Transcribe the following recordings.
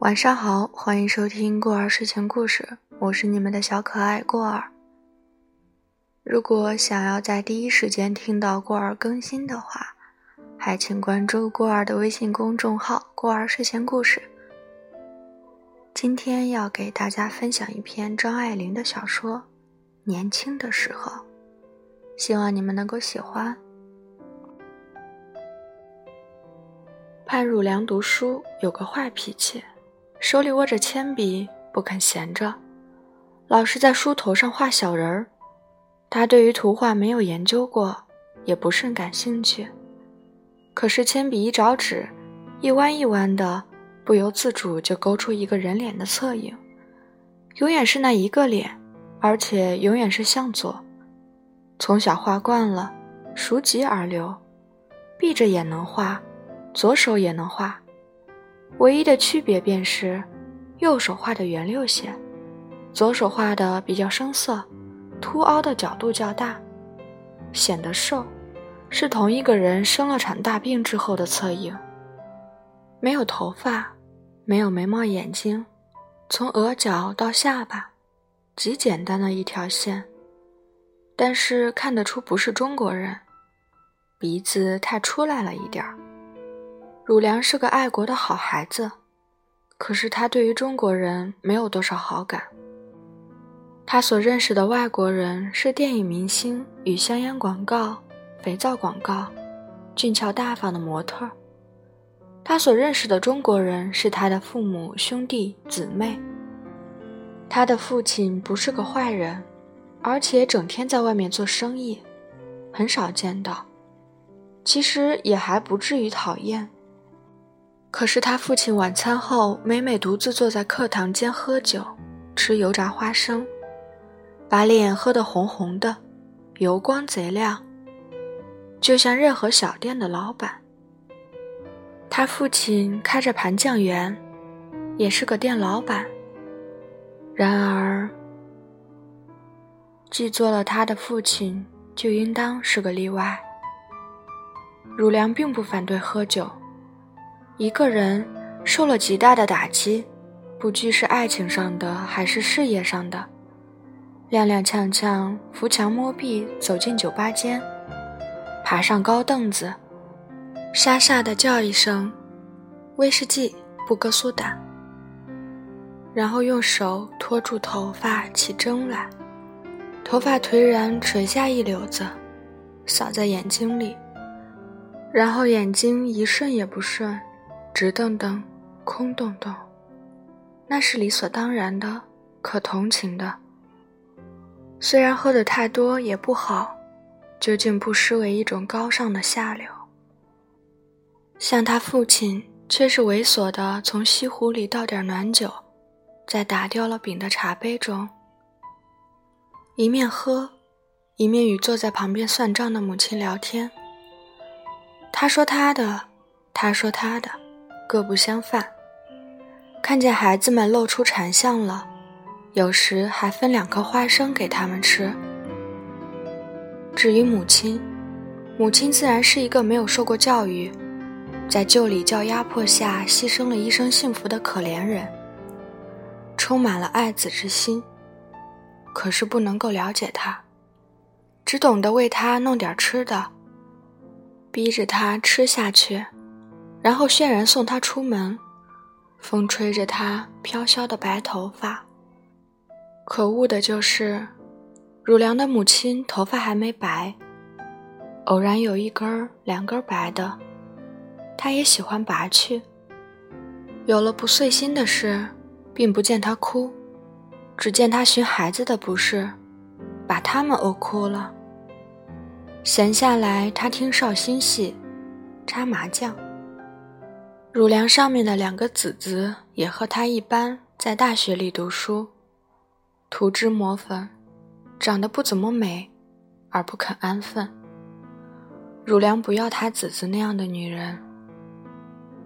晚上好，欢迎收听过儿睡前故事，我是你们的小可爱过儿。如果想要在第一时间听到过儿更新的话，还请关注过儿的微信公众号“过儿睡前故事”。今天要给大家分享一篇张爱玲的小说《年轻的时候》，希望你们能够喜欢。潘汝良读书有个坏脾气，手里握着铅笔不肯闲着，老是在书头上画小人儿。他对于图画没有研究过，也不甚感兴趣。可是铅笔一着纸，一弯一弯的，不由自主就勾出一个人脸的侧影，永远是那一个脸，而且永远是向左。从小画惯了，熟极而流，闭着眼能画。左手也能画，唯一的区别便是，右手画的圆溜些，左手画的比较生涩，凸凹的角度较大，显得瘦，是同一个人生了场大病之后的侧影。没有头发，没有眉毛眼睛，从额角到下巴，极简单的一条线，但是看得出不是中国人，鼻子太出来了一点儿。汝良是个爱国的好孩子，可是他对于中国人没有多少好感。他所认识的外国人是电影明星与香烟广告、肥皂广告、俊俏大方的模特儿。他所认识的中国人是他的父母、兄弟、姊妹。他的父亲不是个坏人，而且整天在外面做生意，很少见到。其实也还不至于讨厌。可是他父亲晚餐后每每独自坐在课堂间喝酒，吃油炸花生，把脸喝得红红的，油光贼亮，就像任何小店的老板。他父亲开着盘酱园，也是个店老板。然而，既做了他的父亲，就应当是个例外。汝良并不反对喝酒。一个人受了极大的打击，不拘是爱情上的还是事业上的，踉踉跄跄扶墙摸壁走进酒吧间，爬上高凳子，沙沙的叫一声“威士忌，布格苏打”，然后用手托住头发起针来，头发颓然垂下一绺子，扫在眼睛里，然后眼睛一瞬也不瞬。直瞪瞪，空洞洞，那是理所当然的，可同情的。虽然喝得太多也不好，究竟不失为一种高尚的下流。像他父亲，却是猥琐的，从西湖里倒点暖酒，在打掉了饼的茶杯中，一面喝，一面与坐在旁边算账的母亲聊天。他说他的，他说他的。各不相犯。看见孩子们露出馋相了，有时还分两颗花生给他们吃。至于母亲，母亲自然是一个没有受过教育，在旧礼教压迫下牺牲了一生幸福的可怜人，充满了爱子之心，可是不能够了解他，只懂得为他弄点吃的，逼着他吃下去。然后渲然送他出门，风吹着他飘飘的白头发。可恶的就是，汝良的母亲头发还没白，偶然有一根儿、两根白的，他也喜欢拔去。有了不遂心的事，并不见他哭，只见他寻孩子的不是，把他们怄哭了。闲下来，他听绍兴戏，插麻将。汝良上面的两个子子也和他一般，在大学里读书，涂脂抹粉，长得不怎么美，而不肯安分。汝良不要他子子那样的女人，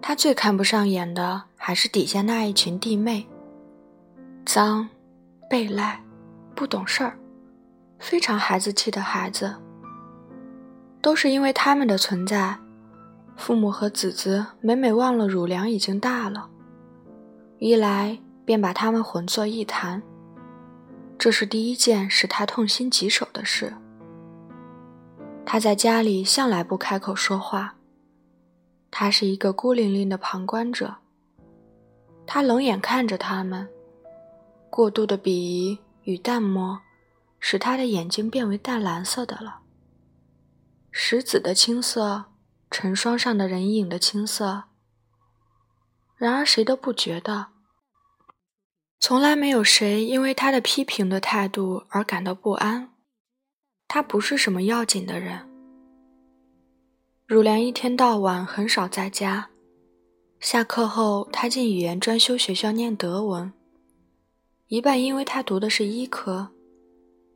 他最看不上眼的还是底下那一群弟妹，脏、背赖、不懂事儿，非常孩子气的孩子，都是因为他们的存在。父母和子子每每忘了乳娘已经大了，一来便把他们混作一谈。这是第一件使他痛心疾首的事。他在家里向来不开口说话，他是一个孤零零的旁观者。他冷眼看着他们，过度的鄙夷与淡漠，使他的眼睛变为淡蓝色的了。石子的青色，成霜上的人影的青色。然而谁都不觉得，从来没有谁因为他的批评的态度而感到不安。他不是什么要紧的人。汝良一天到晚很少在家。下课后，他进语言专修学校念德文，一半因为他读的是医科，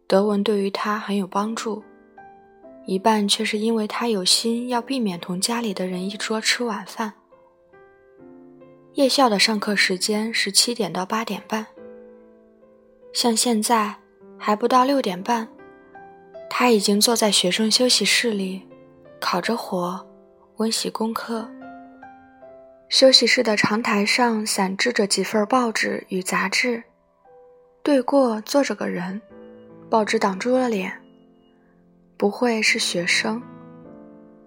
德文对于他很有帮助；一半却是因为他有心要避免同家里的人一桌吃晚饭。夜校的上课时间是七点到八点半，像现在还不到六点半，他已经坐在学生休息室里，烤着火，温习功课。休息室的长台上散置着几份报纸与杂志，对过坐着个人，报纸挡住了脸。不会是学生，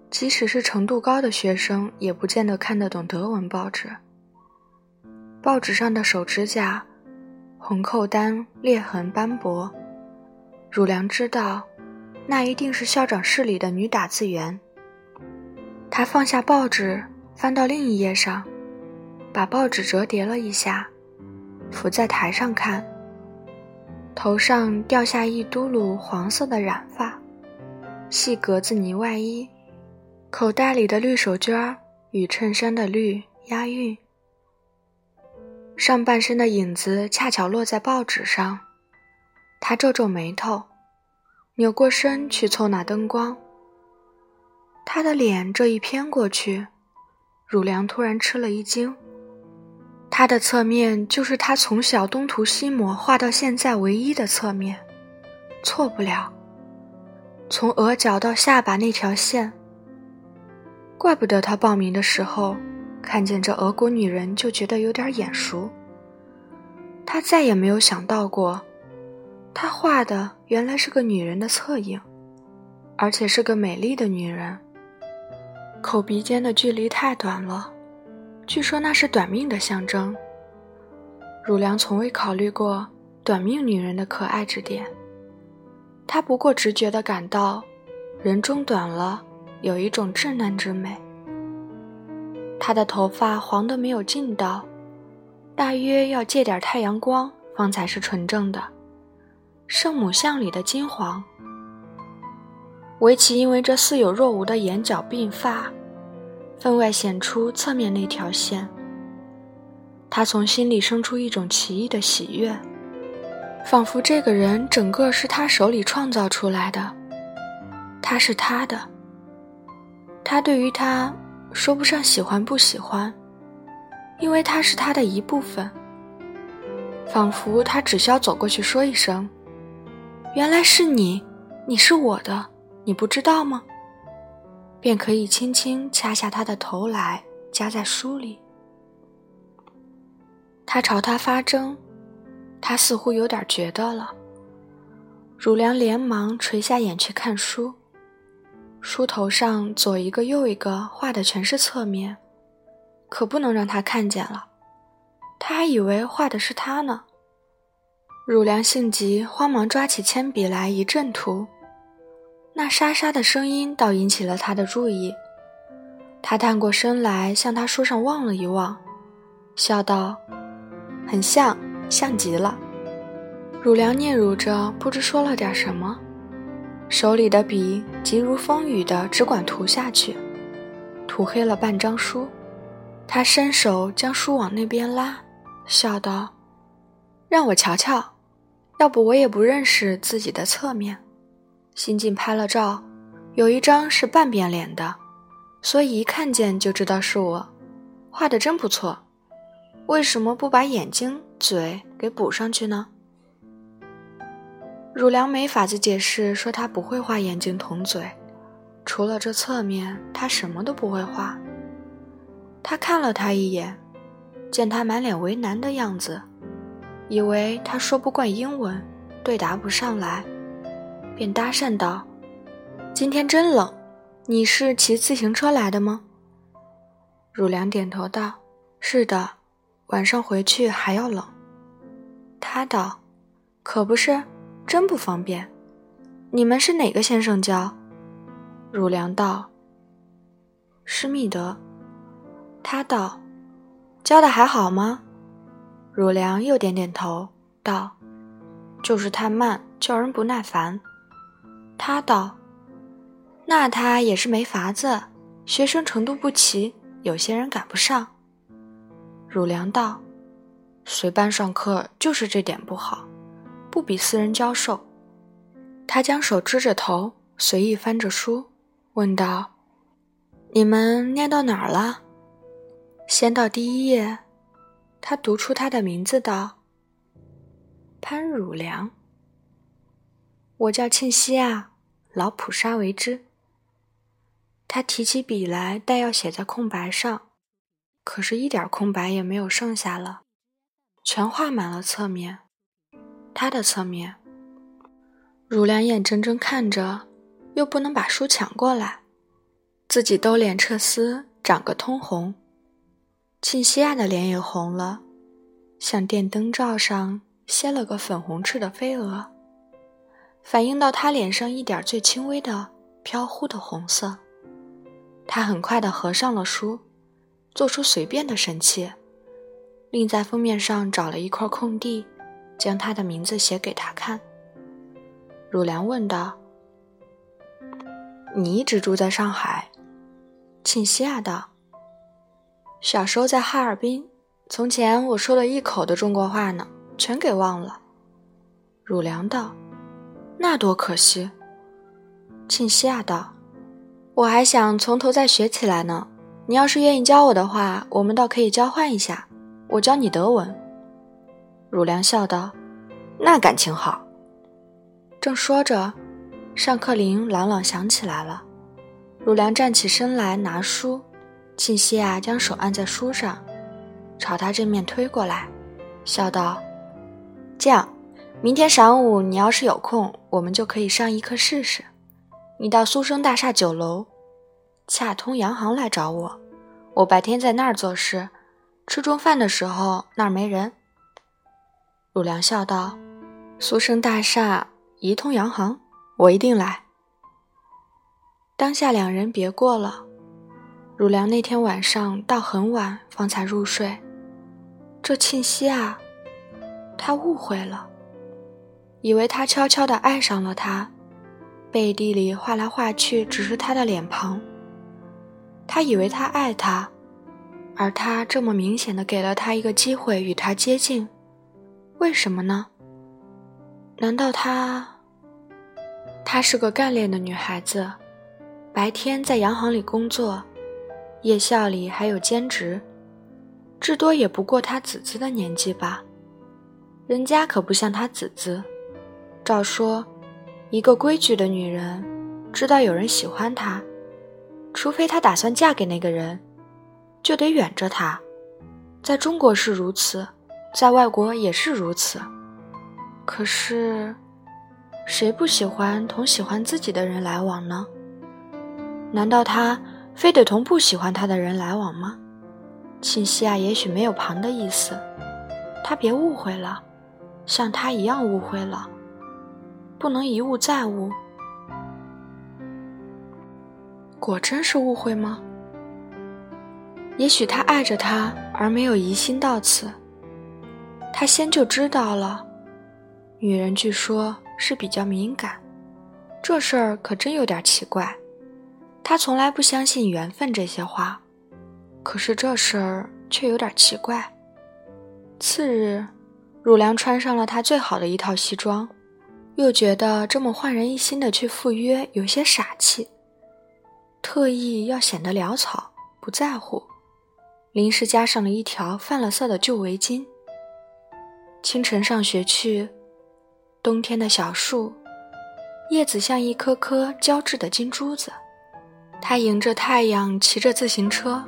即使是程度高的学生，也不见得看得懂德文报纸。报纸上的手指甲，红扣单裂痕斑驳。汝良知道，那一定是校长室里的女打字员。他放下报纸。翻到另一页上，把报纸折叠了一下，伏在台上看。头上掉下一嘟噜黄色的染发，细格子呢外衣，口袋里的绿手绢与衬衫的绿押韵。上半身的影子恰巧落在报纸上，他皱皱眉头，扭过身去凑那灯光。他的脸这一偏过去。汝良突然吃了一惊，他的侧面就是他从小东涂西抹画到现在唯一的侧面，错不了。从额角到下巴那条线，怪不得他报名的时候看见这俄国女人就觉得有点眼熟。他再也没有想到过，他画的原来是个女人的侧影，而且是个美丽的女人。口鼻间的距离太短了，据说那是短命的象征。汝良从未考虑过短命女人的可爱之点，他不过直觉地感到，人中短了有一种稚嫩之美。他的头发黄得没有劲道，大约要借点太阳光方才是纯正的，圣母像里的金黄。维奇因为这似有若无的眼角鬓发，分外显出侧面那条线。他从心里生出一种奇异的喜悦，仿佛这个人整个是他手里创造出来的，他是他的。他对于他说不上喜欢不喜欢，因为他是他的一部分。仿佛他只需要走过去说一声：“原来是你，你是我的。”你不知道吗？便可以轻轻掐下他的头来，夹在书里。他朝他发怔，他似乎有点觉得了。汝良连忙垂下眼去看书，书头上左一个右一个画的全是侧面，可不能让他看见了。他还以为画的是他呢。汝良性急，慌忙抓起铅笔来一阵涂。那沙沙的声音倒引起了他的注意，他探过身来向他书上望了一望，笑道：“很像，像极了。”汝良嗫嚅着，不知说了点什么，手里的笔急如风雨的只管涂下去，涂黑了半张书。他伸手将书往那边拉，笑道：“让我瞧瞧，要不我也不认识自己的侧面。”新进拍了照，有一张是半边脸的，所以一看见就知道是我，画的真不错。为什么不把眼睛、嘴给补上去呢？汝良没法子解释，说他不会画眼睛、同嘴，除了这侧面，他什么都不会画。他看了他一眼，见他满脸为难的样子，以为他说不惯英文，对答不上来，便搭讪道：“今天真冷，你是骑自行车来的吗？”汝良点头道：“是的，晚上回去还要冷。”他道：“可不是，真不方便。你们是哪个先生教？”汝良道：“施密德。”他道：“教的还好吗？”汝良又点点头，道：“就是太慢，叫人不耐烦。”他道：“那他也是没法子，学生程度不齐，有些人赶不上。”汝良道。随班上课就是这点不好，不比私人教授。他将手支着头，随意翻着书，问道：“你们念到哪儿了？”先到第一页。他读出他的名字道：“潘汝良。”我叫庆熙啊，老普沙为之。他提起笔来，待要写在空白上，可是一点空白也没有剩下了。全画满了侧面，他的侧面。汝良眼睁睁看着，又不能把书抢过来，自己兜脸彻丝，长个通红。庆西亚的脸也红了，像电灯罩上歇了个粉红翅的飞蛾，反映到他脸上一点最轻微的飘忽的红色。他很快地合上了书，做出随便的神器。另在封面上找了一块空地，将他的名字写给他看。汝良问道：“你一直住在上海？”庆西亚道：“小时候在哈尔滨，从前我说了一口的中国话呢，全给忘了。”汝良道：“那多可惜。”庆西亚道：“我还想从头再学起来呢。你要是愿意教我的话，我们倒可以交换一下。”我教你德文。汝良笑道：“那感情好。”正说着，上课铃朗朗响起来了。汝良站起身来拿书，庆熙啊将手按在书上，朝他正面推过来，笑道：“这样，明天晌午你要是有空，我们就可以上一课试试。你到苏生大厦九楼，恰通洋行来找我，我白天在那儿做事。”吃中饭的时候，那儿没人。汝良笑道：“苏生大厦，一通洋行，我一定来。”当下两人别过了。汝良那天晚上到很晚方才入睡。这庆熙啊，他误会了，以为他悄悄地爱上了他，背地里画来画去只是他的脸庞。他以为他爱他。而他这么明显的给了他一个机会与他接近，为什么呢？难道他？她是个干练的女孩子，白天在洋行里工作，夜校里还有兼职，至多也不过他子子的年纪吧。人家可不像他子子，照说，一个规矩的女人，知道有人喜欢她，除非她打算嫁给那个人。就得远着他，在中国是如此，在外国也是如此。可是，谁不喜欢同喜欢自己的人来往呢？难道他非得同不喜欢他的人来往吗？庆西啊，也许没有旁的意思，他别误会了，像他一样误会了，不能一误再误。果真是误会吗？也许他爱着她，而没有疑心到此。他先就知道了。女人据说是比较敏感，这事儿可真有点奇怪。他从来不相信缘分这些话，可是这事儿却有点奇怪。次日，汝良穿上了他最好的一套西装，又觉得这么焕然一新的去赴约有些傻气，特意要显得潦草，不在乎。临时加上了一条泛了色的旧围巾。清晨上学去，冬天的小树，叶子像一颗颗胶质的金珠子。他迎着太阳骑着自行车，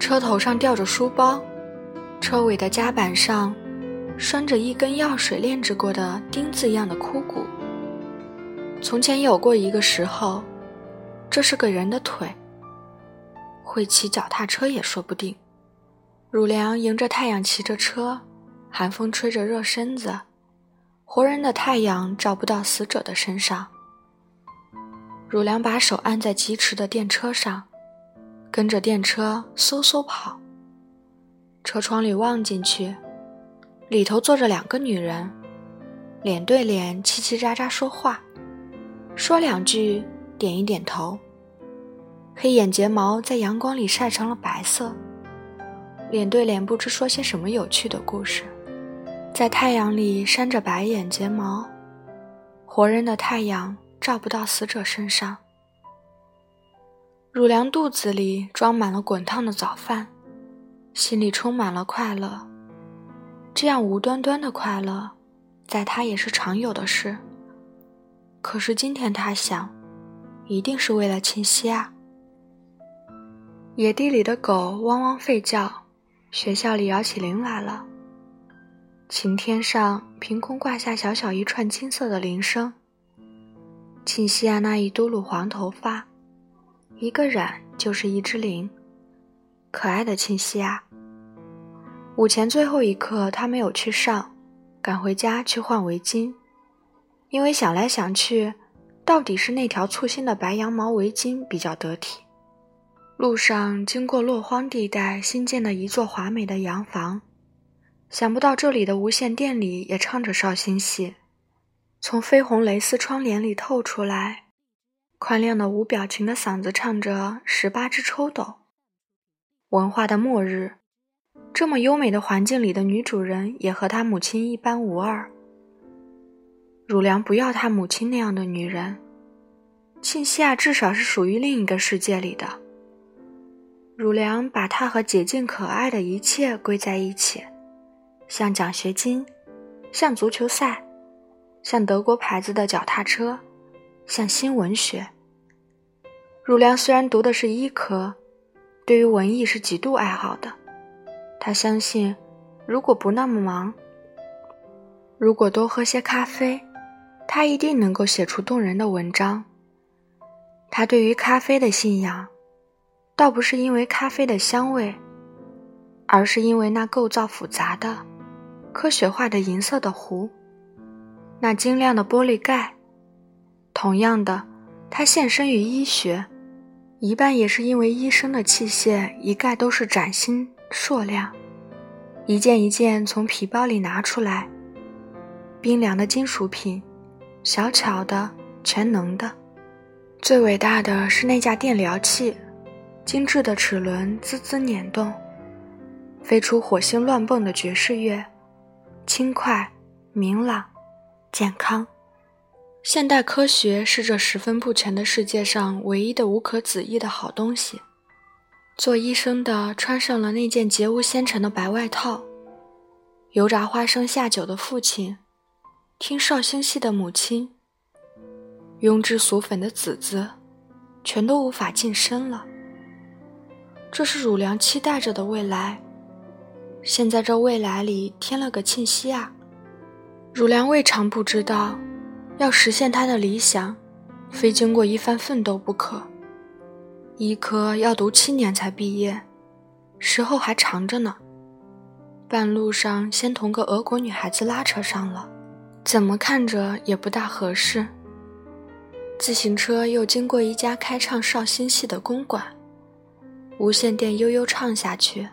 车头上吊着书包，车尾的夹板上拴着一根药水炼制过的钉子一样的枯骨。从前有过一个时候，这是个人的腿。会骑脚踏车也说不定。汝良迎着太阳骑着车，寒风吹着热身子，活人的太阳照不到死者的身上。汝良把手按在疾驰的电车上，跟着电车嗖嗖跑。车窗里望进去，里头坐着两个女人，脸对脸叽叽喳喳说话。说两句，点一点头。黑眼睫毛在阳光里晒成了白色，脸对脸不知说些什么有趣的故事，在太阳里扇着白眼睫毛，活人的太阳照不到死者身上。汝良肚子里装满了滚烫的早饭，心里充满了快乐。这样无端端的快乐，在他也是常有的事。可是今天他想，一定是为了庆熙啊。野地里的狗汪汪吠叫，学校里摇起铃来了。晴天上凭空挂下小小一串金色的铃声。庆熙啊，那一嘟噜黄头发，一个染就是一只铃。可爱的庆熙啊！午前最后一课他没有去上，赶回家去换围巾。因为想来想去，到底是那条簇新的白羊毛围巾比较得体。路上经过落荒地带新建的一座华美的洋房，想不到这里的无线电里也唱着绍兴戏，从绯红蕾丝窗帘里透出来，宽亮的无表情的嗓子唱着《十八只抽斗》。文化的末日，这么优美的环境里的女主人也和她母亲一般无二。汝良不要他母亲那样的女人，庆西亚至少是属于另一个世界里的。汝良把她和洁净可爱的一切归在一起，像奖学金，像足球赛，像德国牌子的脚踏车，像新文学。汝良虽然读的是医科，对于文艺是极度爱好的。他相信，如果不那么忙，如果多喝些咖啡。他一定能够写出动人的文章。他对于咖啡的信仰，倒不是因为咖啡的香味，而是因为那构造复杂的、科学化的银色的壶，那晶亮的玻璃盖。同样的，他献身于医学，一半也是因为医生的器械一概都是崭新硕亮，一件一件从皮包里拿出来，冰凉的金属品。小巧的，全能的，最伟大的是那架电疗器，精致的齿轮滋滋碾动，飞出火星乱蹦的爵士乐，轻快、明朗、健康。现代科学是这十分不全的世界上唯一的无可子议的好东西。做医生的穿上了那件洁无纤尘的白外套，油炸花生下酒的父亲。听绍兴戏的母亲，庸脂俗粉的子子，全都无法近身了。这是汝良期待着的未来。现在这未来里添了个庆熙啊！汝良未尝不知道，要实现他的理想，非经过一番奋斗不可。医科要读七年才毕业，时候还长着呢。半路上先同个俄国女孩子拉扯上了。怎么看着也不大合适。自行车又经过一家开唱绍兴戏的公馆，无线电悠悠唱下去，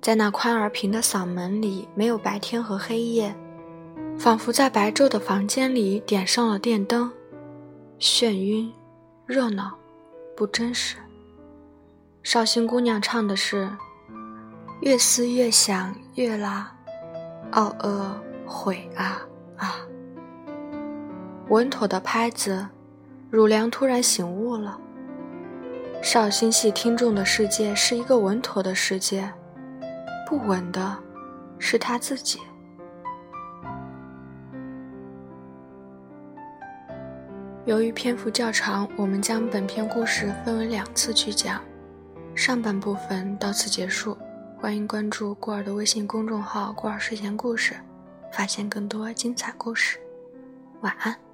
在那宽而平的嗓门里，没有白天和黑夜，仿佛在白昼的房间里点上了电灯，眩晕、热闹、不真实。绍兴姑娘唱的是：“越思越想越拉，奥恶悔啊。”啊！稳妥的拍子，汝良突然醒悟了。绍兴戏听众的世界是一个稳妥的世界，不稳的是他自己。由于篇幅较长，我们将本篇故事分为两次去讲，上半部分到此结束。欢迎关注过儿的微信公众号“过儿睡前故事”，发现更多精彩故事。晚安。